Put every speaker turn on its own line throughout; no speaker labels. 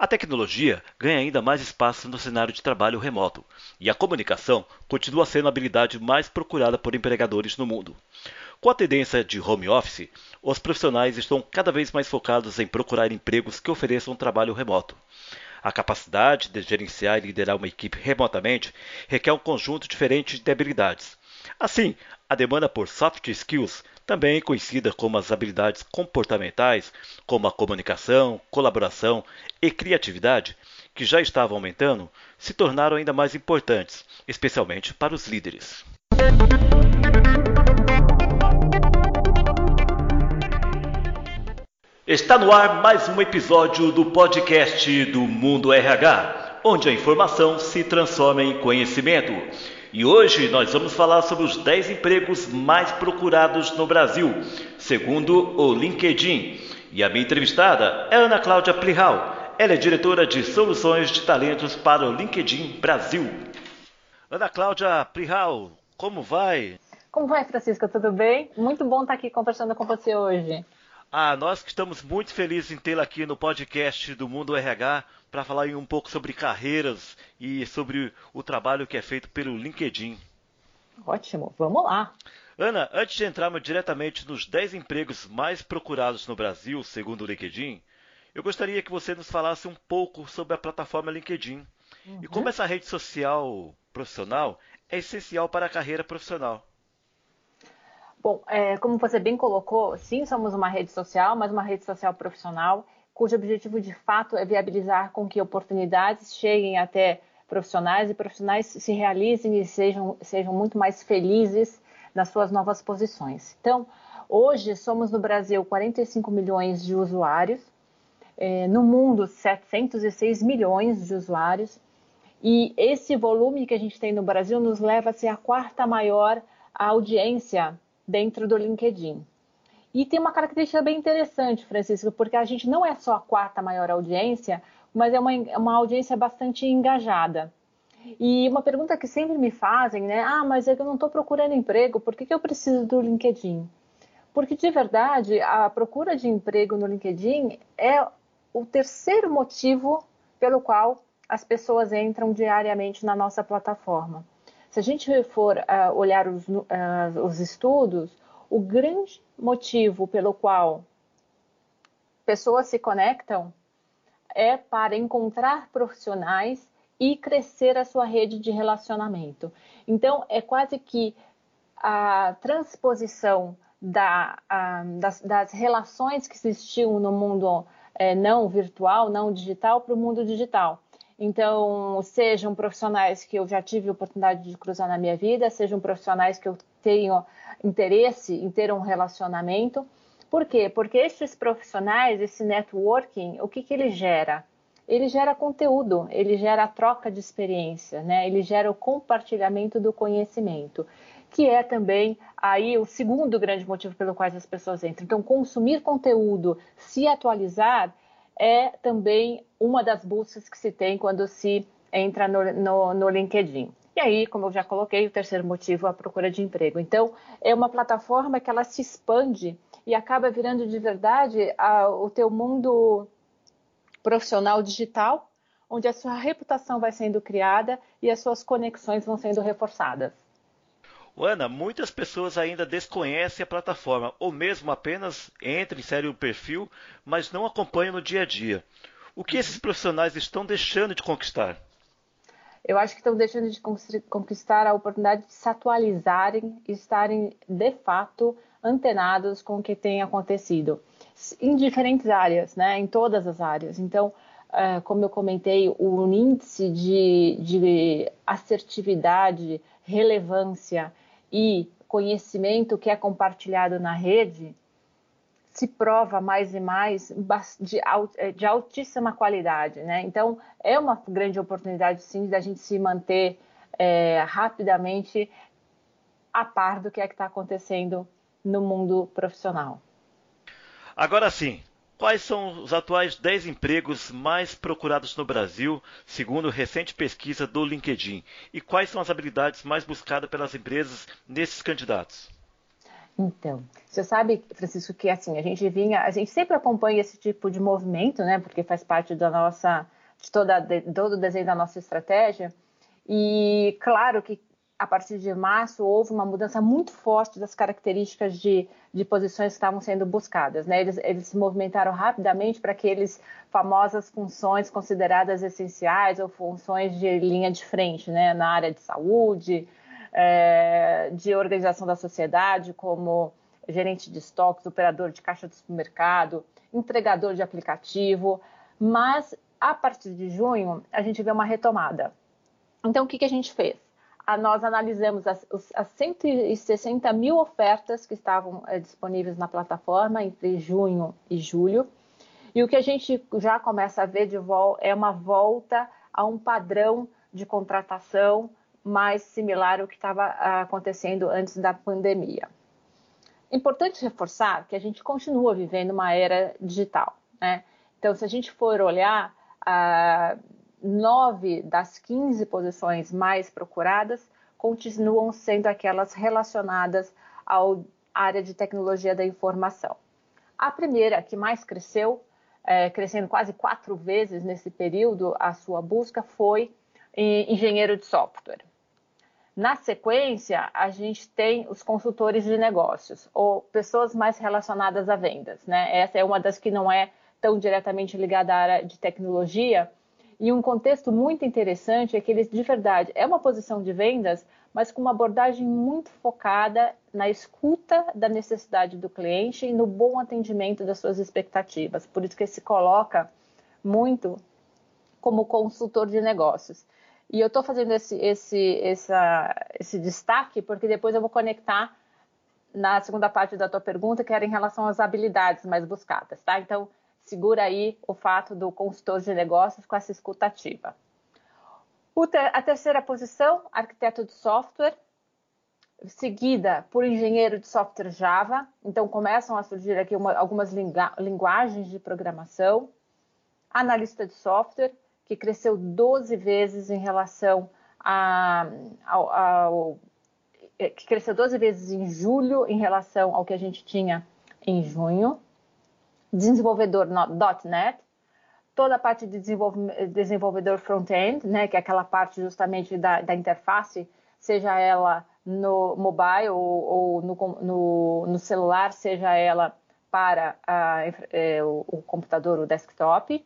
A tecnologia ganha ainda mais espaço no cenário de trabalho remoto, e a comunicação continua sendo a habilidade mais procurada por empregadores no mundo. Com a tendência de home office, os profissionais estão cada vez mais focados em procurar empregos que ofereçam trabalho remoto. A capacidade de gerenciar e liderar uma equipe remotamente requer um conjunto diferente de habilidades. Assim, a demanda por soft skills, também conhecida como as habilidades comportamentais, como a comunicação, colaboração e criatividade, que já estavam aumentando, se tornaram ainda mais importantes, especialmente para os líderes. Está no ar mais um episódio do podcast do Mundo RH, onde a informação se transforma em conhecimento. E hoje nós vamos falar sobre os 10 empregos mais procurados no Brasil, segundo o LinkedIn. E a minha entrevistada é Ana Cláudia Plihal. Ela é diretora de soluções de talentos para o LinkedIn Brasil. Ana Cláudia Plihal, como vai?
Como vai, Francisco? Tudo bem? Muito bom estar aqui conversando com você hoje.
Ah, nós que estamos muito felizes em tê-la aqui no podcast do Mundo RH para falar um pouco sobre carreiras e sobre o trabalho que é feito pelo LinkedIn.
Ótimo, vamos lá.
Ana, antes de entrarmos diretamente nos 10 empregos mais procurados no Brasil, segundo o LinkedIn, eu gostaria que você nos falasse um pouco sobre a plataforma LinkedIn uhum. e como essa rede social profissional é essencial para a carreira profissional.
Bom, é, como você bem colocou, sim, somos uma rede social, mas uma rede social profissional, cujo objetivo de fato é viabilizar com que oportunidades cheguem até profissionais e profissionais se realizem e sejam, sejam muito mais felizes nas suas novas posições. Então, hoje somos no Brasil 45 milhões de usuários, é, no mundo 706 milhões de usuários, e esse volume que a gente tem no Brasil nos leva a ser a quarta maior audiência dentro do LinkedIn. E tem uma característica bem interessante, Francisco, porque a gente não é só a quarta maior audiência, mas é uma, uma audiência bastante engajada. E uma pergunta que sempre me fazem, né? Ah, mas é eu não estou procurando emprego, por que, que eu preciso do LinkedIn? Porque de verdade, a procura de emprego no LinkedIn é o terceiro motivo pelo qual as pessoas entram diariamente na nossa plataforma. Se a gente for uh, olhar os, uh, os estudos, o grande motivo pelo qual pessoas se conectam é para encontrar profissionais e crescer a sua rede de relacionamento. Então, é quase que a transposição da, a, das, das, relações que existiam no mundo é, não virtual, não digital, para o mundo digital. Então, sejam profissionais que eu já tive oportunidade de cruzar na minha vida, sejam profissionais que eu tenho interesse em ter um relacionamento. Por quê? Porque esses profissionais, esse networking, o que, que ele gera? Ele gera conteúdo, ele gera troca de experiência, né? ele gera o compartilhamento do conhecimento, que é também aí o segundo grande motivo pelo qual as pessoas entram. Então, consumir conteúdo, se atualizar, é também uma das buscas que se tem quando se entra no, no, no LinkedIn. E aí, como eu já coloquei, o terceiro motivo é a procura de emprego. Então, é uma plataforma que ela se expande e acaba virando de verdade a, o teu mundo profissional digital, onde a sua reputação vai sendo criada e as suas conexões vão sendo reforçadas.
Ana, muitas pessoas ainda desconhecem a plataforma, ou mesmo apenas entram e seguem o perfil, mas não acompanham no dia a dia. O que esses profissionais estão deixando de conquistar?
Eu acho que estão deixando de conquistar a oportunidade de se atualizarem e estarem, de fato, antenados com o que tem acontecido em diferentes áreas, né? em todas as áreas. Então, uh, como eu comentei, o índice de, de assertividade, relevância e conhecimento que é compartilhado na rede se prova mais e mais de, eh, de altíssima qualidade, né? Então é uma grande oportunidade sim da gente se manter é, rapidamente a par do que é que está acontecendo no mundo profissional.
Agora sim, Quais são os atuais 10 empregos mais procurados no Brasil, segundo recente pesquisa do LinkedIn? E quais são as habilidades mais buscadas pelas empresas nesses candidatos?
Então, você sabe, Francisco, que assim, a gente vinha, a gente sempre acompanha esse tipo de movimento, né? Porque faz parte da nossa, de toda, de, todo o desenho da nossa estratégia. E claro que a partir de março houve uma mudança muito forte das características de, de posições que estavam sendo buscadas. Né? Eles, eles se movimentaram rapidamente para aqueles famosas funções consideradas essenciais ou funções de linha de frente, né? na área de saúde, é, de organização da sociedade, como gerente de estoques, operador de caixa de supermercado, entregador de aplicativo, mas a partir de junho a gente vê uma retomada. Então, o que, que a gente fez? Nós analisamos as, as 160 mil ofertas que estavam é, disponíveis na plataforma entre junho e julho, e o que a gente já começa a ver de volta é uma volta a um padrão de contratação mais similar ao que estava ah, acontecendo antes da pandemia. Importante reforçar que a gente continua vivendo uma era digital. Né? Então, se a gente for olhar, ah, nove das 15 posições mais procuradas continuam sendo aquelas relacionadas à área de tecnologia da informação. A primeira, que mais cresceu, é, crescendo quase quatro vezes nesse período, a sua busca foi engenheiro de software. Na sequência, a gente tem os consultores de negócios, ou pessoas mais relacionadas a vendas. Né? Essa é uma das que não é tão diretamente ligada à área de tecnologia. E um contexto muito interessante é que eles, de verdade, é uma posição de vendas, mas com uma abordagem muito focada na escuta da necessidade do cliente e no bom atendimento das suas expectativas. Por isso que ele se coloca muito como consultor de negócios. E eu estou fazendo esse, esse, essa, esse destaque porque depois eu vou conectar na segunda parte da tua pergunta, que era em relação às habilidades mais buscadas, tá? Então, segura aí o fato do consultor de negócios com essa escutativa. A terceira posição, arquiteto de software, seguida por engenheiro de software Java. Então, começam a surgir aqui uma, algumas linguagens de programação. Analista de software, que cresceu 12 vezes em relação a, ao, ao, é, que cresceu 12 vezes em julho em relação ao que a gente tinha em junho. Desenvolvedor .NET, toda a parte de desenvolvedor front-end, né, que é aquela parte justamente da, da interface, seja ela no mobile ou, ou no, no, no, celular, seja ela para a, é, o, o computador, o desktop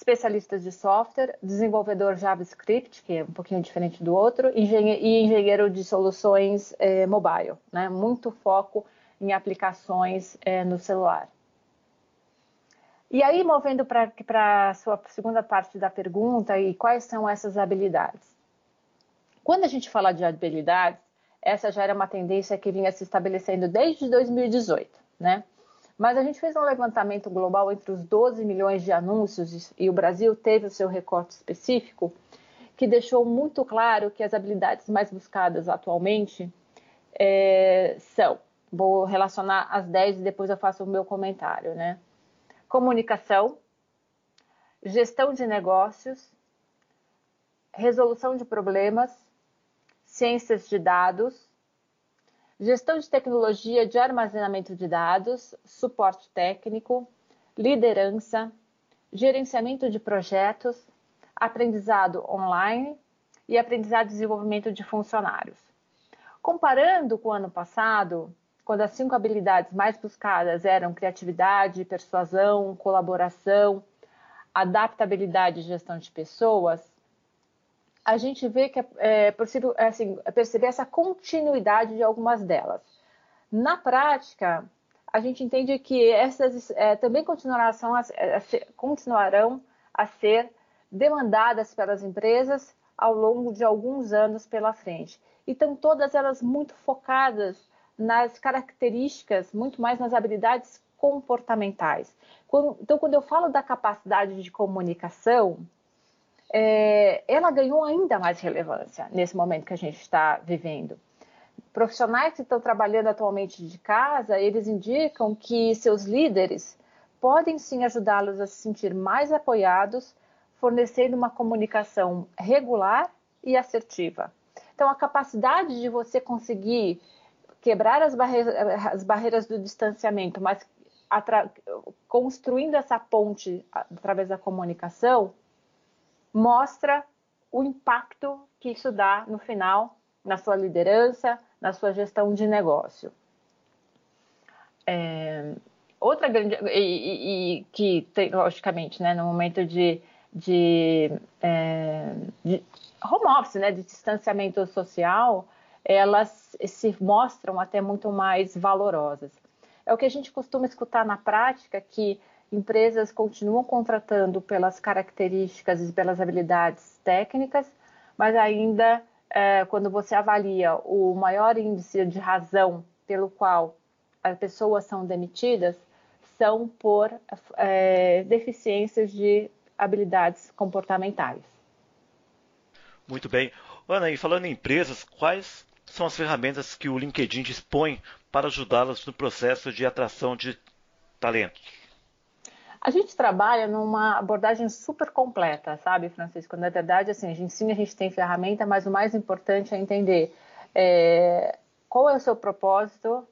especialistas de software, desenvolvedor JavaScript, que é um pouquinho diferente do outro, engenhe e engenheiro de soluções é, mobile, né? muito foco em aplicações é, no celular. E aí, movendo para a sua segunda parte da pergunta, e quais são essas habilidades? Quando a gente fala de habilidades, essa já era uma tendência que vinha se estabelecendo desde 2018, né? Mas a gente fez um levantamento global entre os 12 milhões de anúncios e o Brasil teve o seu recorte específico, que deixou muito claro que as habilidades mais buscadas atualmente é, são, vou relacionar as 10 e depois eu faço o meu comentário, né? Comunicação, gestão de negócios, resolução de problemas, ciências de dados, gestão de tecnologia de armazenamento de dados, suporte técnico, liderança, gerenciamento de projetos, aprendizado online e aprendizado e desenvolvimento de funcionários. Comparando com o ano passado, quando as cinco habilidades mais buscadas eram criatividade, persuasão, colaboração, adaptabilidade e gestão de pessoas, a gente vê que é, é possível assim, perceber essa continuidade de algumas delas. Na prática, a gente entende que essas é, também continuarão a, continuarão a ser demandadas pelas empresas ao longo de alguns anos pela frente. Então, todas elas muito focadas nas características, muito mais nas habilidades comportamentais. então, quando eu falo da capacidade de comunicação, é, ela ganhou ainda mais relevância nesse momento que a gente está vivendo. Profissionais que estão trabalhando atualmente de casa, eles indicam que seus líderes podem sim ajudá-los a se sentir mais apoiados, fornecendo uma comunicação regular e assertiva. Então, a capacidade de você conseguir quebrar as barreiras, as barreiras do distanciamento, mas construindo essa ponte através da comunicação, mostra o impacto que isso dá no final na sua liderança, na sua gestão de negócio. É, outra grande e, e, e, que tem, logicamente, né, no momento de, de, é, de home office, né, de distanciamento social, elas se mostram até muito mais valorosas. É o que a gente costuma escutar na prática que empresas continuam contratando pelas características e pelas habilidades técnicas, mas ainda é, quando você avalia o maior índice de razão pelo qual as pessoas são demitidas, são por é, deficiências de habilidades comportamentais.
Muito bem. Ana, e falando em empresas, quais são as ferramentas que o LinkedIn dispõe para ajudá-las no processo de atração de talentos?
A gente trabalha numa abordagem super completa, sabe, Francisco? Na verdade, assim, a gente sim, a gente tem ferramenta, mas o mais importante é entender é, qual é o seu propósito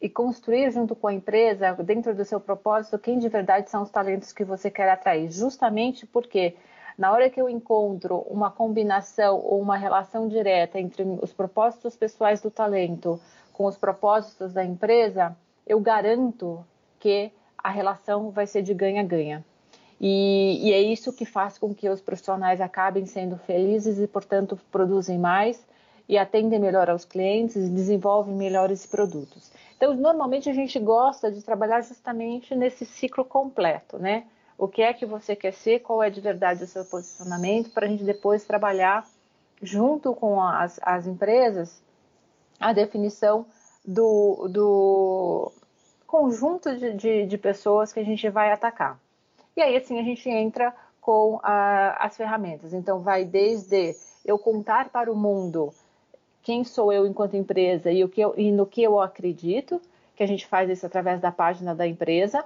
e construir junto com a empresa, dentro do seu propósito, quem de verdade são os talentos que você quer atrair. Justamente porque na hora que eu encontro uma combinação ou uma relação direta entre os propósitos pessoais do talento com os propósitos da empresa, eu garanto que a relação vai ser de ganha-ganha. E, e, é isso que faz com que os profissionais acabem sendo felizes e, portanto, produzem mais e atendem melhor aos clientes e desenvolvem melhores produtos. Então, normalmente a gente gosta de trabalhar justamente nesse ciclo completo, né? O que é que você quer ser, qual é de verdade o seu posicionamento, para a gente depois trabalhar junto com as, as empresas a definição do, do, conjunto de, de, de, pessoas que a gente vai atacar. E aí, assim, a gente entra com a, as ferramentas. Então, vai desde eu contar para o mundo quem sou eu enquanto empresa e, o que eu, e no que eu acredito, que a gente faz isso através da página da empresa,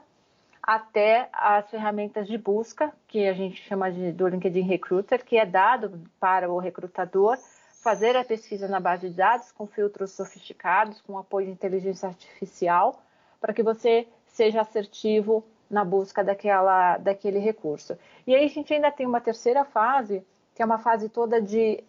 até as ferramentas de busca, que a gente chama de, do LinkedIn Recruiter, que é dado para o recrutador fazer a pesquisa na base de dados com filtros sofisticados, com apoio de inteligência artificial, para que você seja assertivo na busca daquela, daquele recurso. E aí a gente ainda tem uma terceira fase, que é uma fase toda de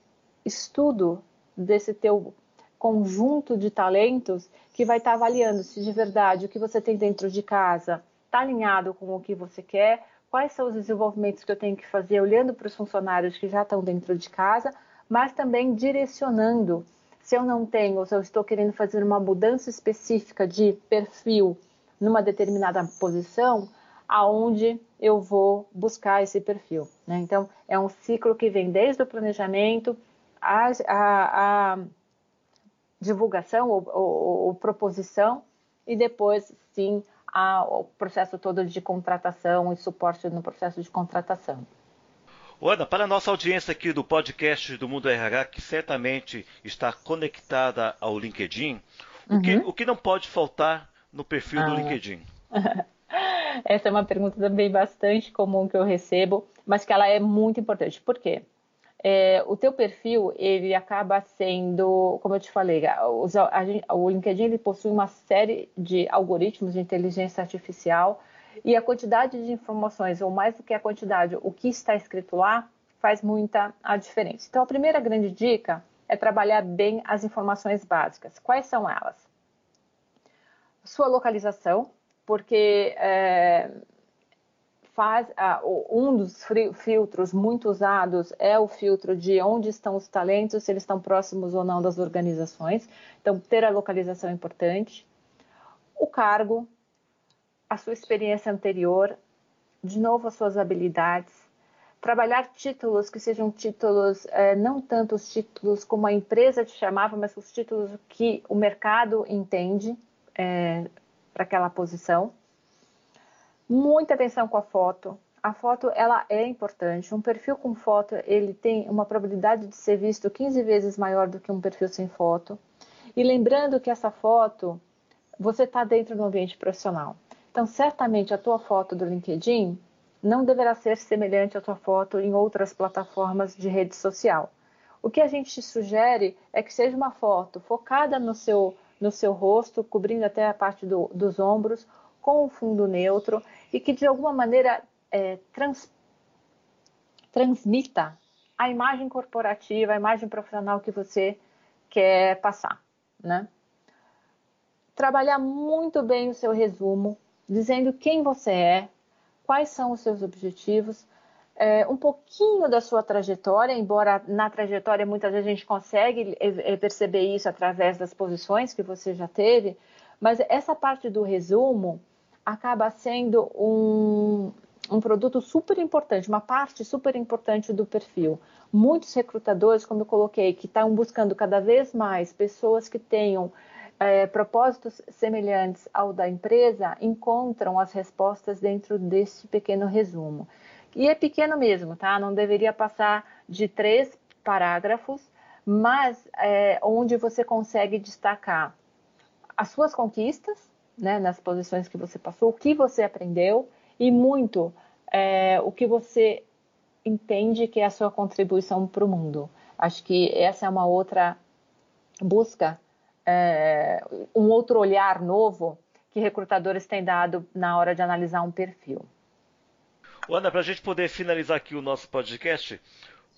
estudo desse teu conjunto de talentos que vai estar tá avaliando se de verdade o que você tem dentro de casa está alinhado com o que você quer, quais são os desenvolvimentos que eu tenho que fazer olhando para os funcionários que já estão dentro de casa, mas também direcionando se eu não tenho, ou se eu estou querendo fazer uma mudança específica de perfil numa determinada posição, aonde eu vou buscar esse perfil. Né? Então, é um ciclo que vem desde o planejamento, a, a, a divulgação ou, ou, ou, proposição, e depois, sim, a, o processo todo de contratação e suporte no processo de contratação.
Ana, para a nossa audiência aqui do podcast do Mundo RH, que certamente está conectada ao LinkedIn, uhum. o, que, uhum. o que não pode faltar no perfil ah. do LinkedIn?
Essa é uma pergunta também bastante comum que eu recebo, mas que ela é muito importante. Por quê? É, o teu perfil, ele acaba sendo, como eu te falei, a, a, o LinkedIn ele possui uma série de algoritmos de inteligência artificial e a quantidade de informações, ou mais do que a quantidade, o que está escrito lá, faz muita a diferença. Então, a primeira grande dica é trabalhar bem as informações básicas. Quais são elas? Sua localização, porque é, faz um dos filtros muito usados é o filtro de onde estão os talentos, se eles estão próximos ou não das organizações. Então, ter a localização é importante. O cargo, a sua experiência anterior, de novo as suas habilidades, trabalhar títulos que sejam títulos, é, não tanto os títulos como a empresa te chamava, mas os títulos que o mercado entende é, para aquela posição. Muita atenção com a foto. A foto ela é importante. Um perfil com foto ele tem uma probabilidade de ser visto 15 vezes maior do que um perfil sem foto. E lembrando que essa foto você está dentro do ambiente profissional. Então, certamente a tua foto do LinkedIn não deverá ser semelhante à tua foto em outras plataformas de rede social. O que a gente sugere é que seja uma foto focada no seu no seu rosto, cobrindo até a parte do, dos ombros, com um fundo neutro e que de alguma maneira é, trans, transmita a imagem corporativa, a imagem profissional que você quer passar, né? Trabalhar muito bem o seu resumo, dizendo quem você é, quais são os seus objetivos, é, um pouquinho da sua trajetória, embora na trajetória muitas vezes a gente consegue perceber isso através das posições que você já teve, mas essa parte do resumo acaba sendo um, um produto super importante, uma parte super importante do perfil. Muitos recrutadores, como eu coloquei, que estão buscando cada vez mais pessoas que tenham é, propósitos semelhantes ao da empresa, encontram as respostas dentro desse pequeno resumo. E é pequeno mesmo, tá? Não deveria passar de três parágrafos, mas é, onde você consegue destacar as suas conquistas, né, nas posições que você passou, o que você aprendeu e muito é, o que você entende que é a sua contribuição para o mundo. Acho que essa é uma outra busca, é, um outro olhar novo que recrutadores têm dado na hora de analisar um perfil.
Ana, para a gente poder finalizar aqui o nosso podcast,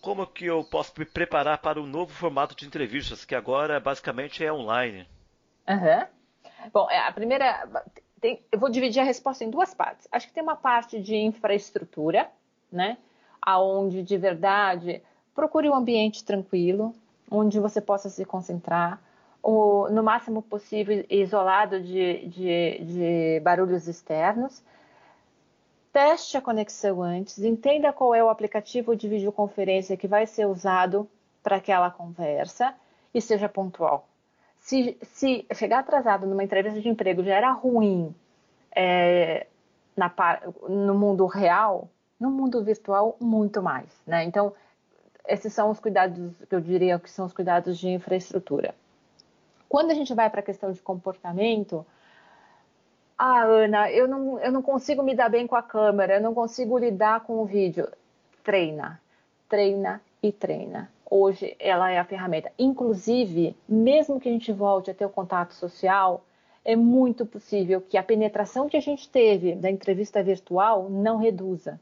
como que eu posso me preparar para o novo formato de entrevistas, que agora basicamente é online?
Uhum. Bom, é, a primeira. Tem, eu vou dividir a resposta em duas partes. Acho que tem uma parte de infraestrutura, né? Aonde de verdade procure um ambiente tranquilo, onde você possa se concentrar, o, no máximo possível isolado de, de, de barulhos externos teste a conexão antes, entenda qual é o aplicativo de videoconferência que vai ser usado para aquela conversa e seja pontual. Se, se, chegar atrasado numa entrevista de emprego já era ruim é, na, no mundo real, no mundo virtual, muito mais. Né? Então, esses são os cuidados que eu diria que são os cuidados de infraestrutura. Quando a gente vai para a questão de comportamento, ah, Ana, eu não, eu não consigo me dar bem com a câmera, eu não consigo lidar com o vídeo. Treina, treina e treina. Hoje ela é a ferramenta. Inclusive, mesmo que a gente volte a ter o contato social, é muito possível que a penetração que a gente teve da entrevista virtual não reduza.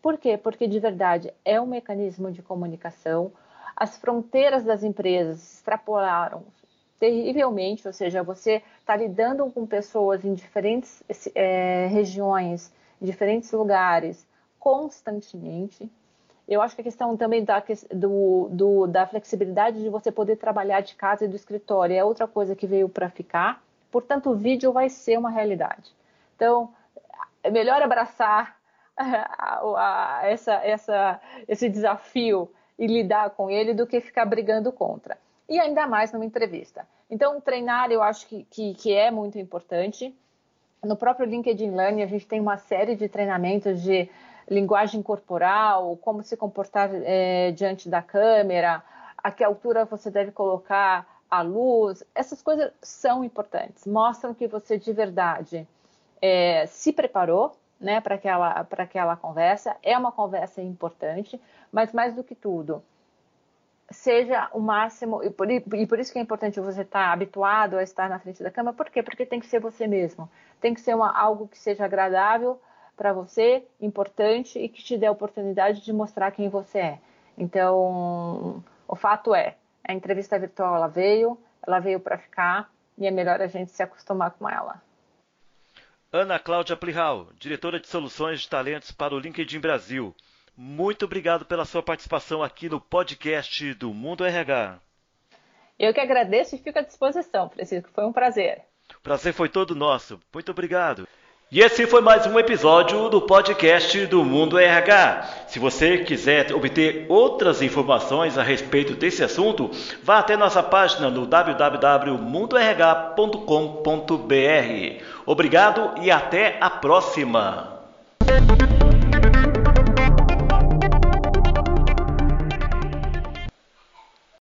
Por quê? Porque de verdade é um mecanismo de comunicação. As fronteiras das empresas extrapolaram terrivelmente, ou seja, você está lidando com pessoas em diferentes é, regiões, diferentes lugares, constantemente. Eu acho que a questão também da, do, do, da flexibilidade de você poder trabalhar de casa e do escritório é outra coisa que veio para ficar. Portanto, o vídeo vai ser uma realidade. Então, é melhor abraçar a, a, essa, essa, esse desafio e lidar com ele do que ficar brigando contra e ainda mais numa entrevista. Então, treinar eu acho que, que, que é muito importante. No próprio LinkedIn Learning, a gente tem uma série de treinamentos de linguagem corporal, como se comportar é, diante da câmera, a que altura você deve colocar a luz. Essas coisas são importantes, mostram que você de verdade é, se preparou né, para aquela, aquela conversa. É uma conversa importante, mas mais do que tudo, seja o máximo, e por, e por, isso que é importante você estar tá habituado a estar na frente da câmera, por quê? Porque tem que ser você mesmo, tem que ser uma, algo que seja agradável para você, importante e que te dê a oportunidade de mostrar quem você é. Então, o fato é, a entrevista virtual ela veio, ela veio para ficar e é melhor a gente se acostumar com ela.
Ana Cláudia Plihal, diretora de soluções de talentos para o LinkedIn Brasil. Muito obrigado pela sua participação aqui no podcast do Mundo RH.
Eu que agradeço e fico à disposição, Francisco. Foi um prazer.
O prazer foi todo nosso. Muito obrigado. E esse foi mais um episódio do podcast do Mundo RH. Se você quiser obter outras informações a respeito desse assunto, vá até nossa página no www.mundorh.com.br. Obrigado e até a próxima.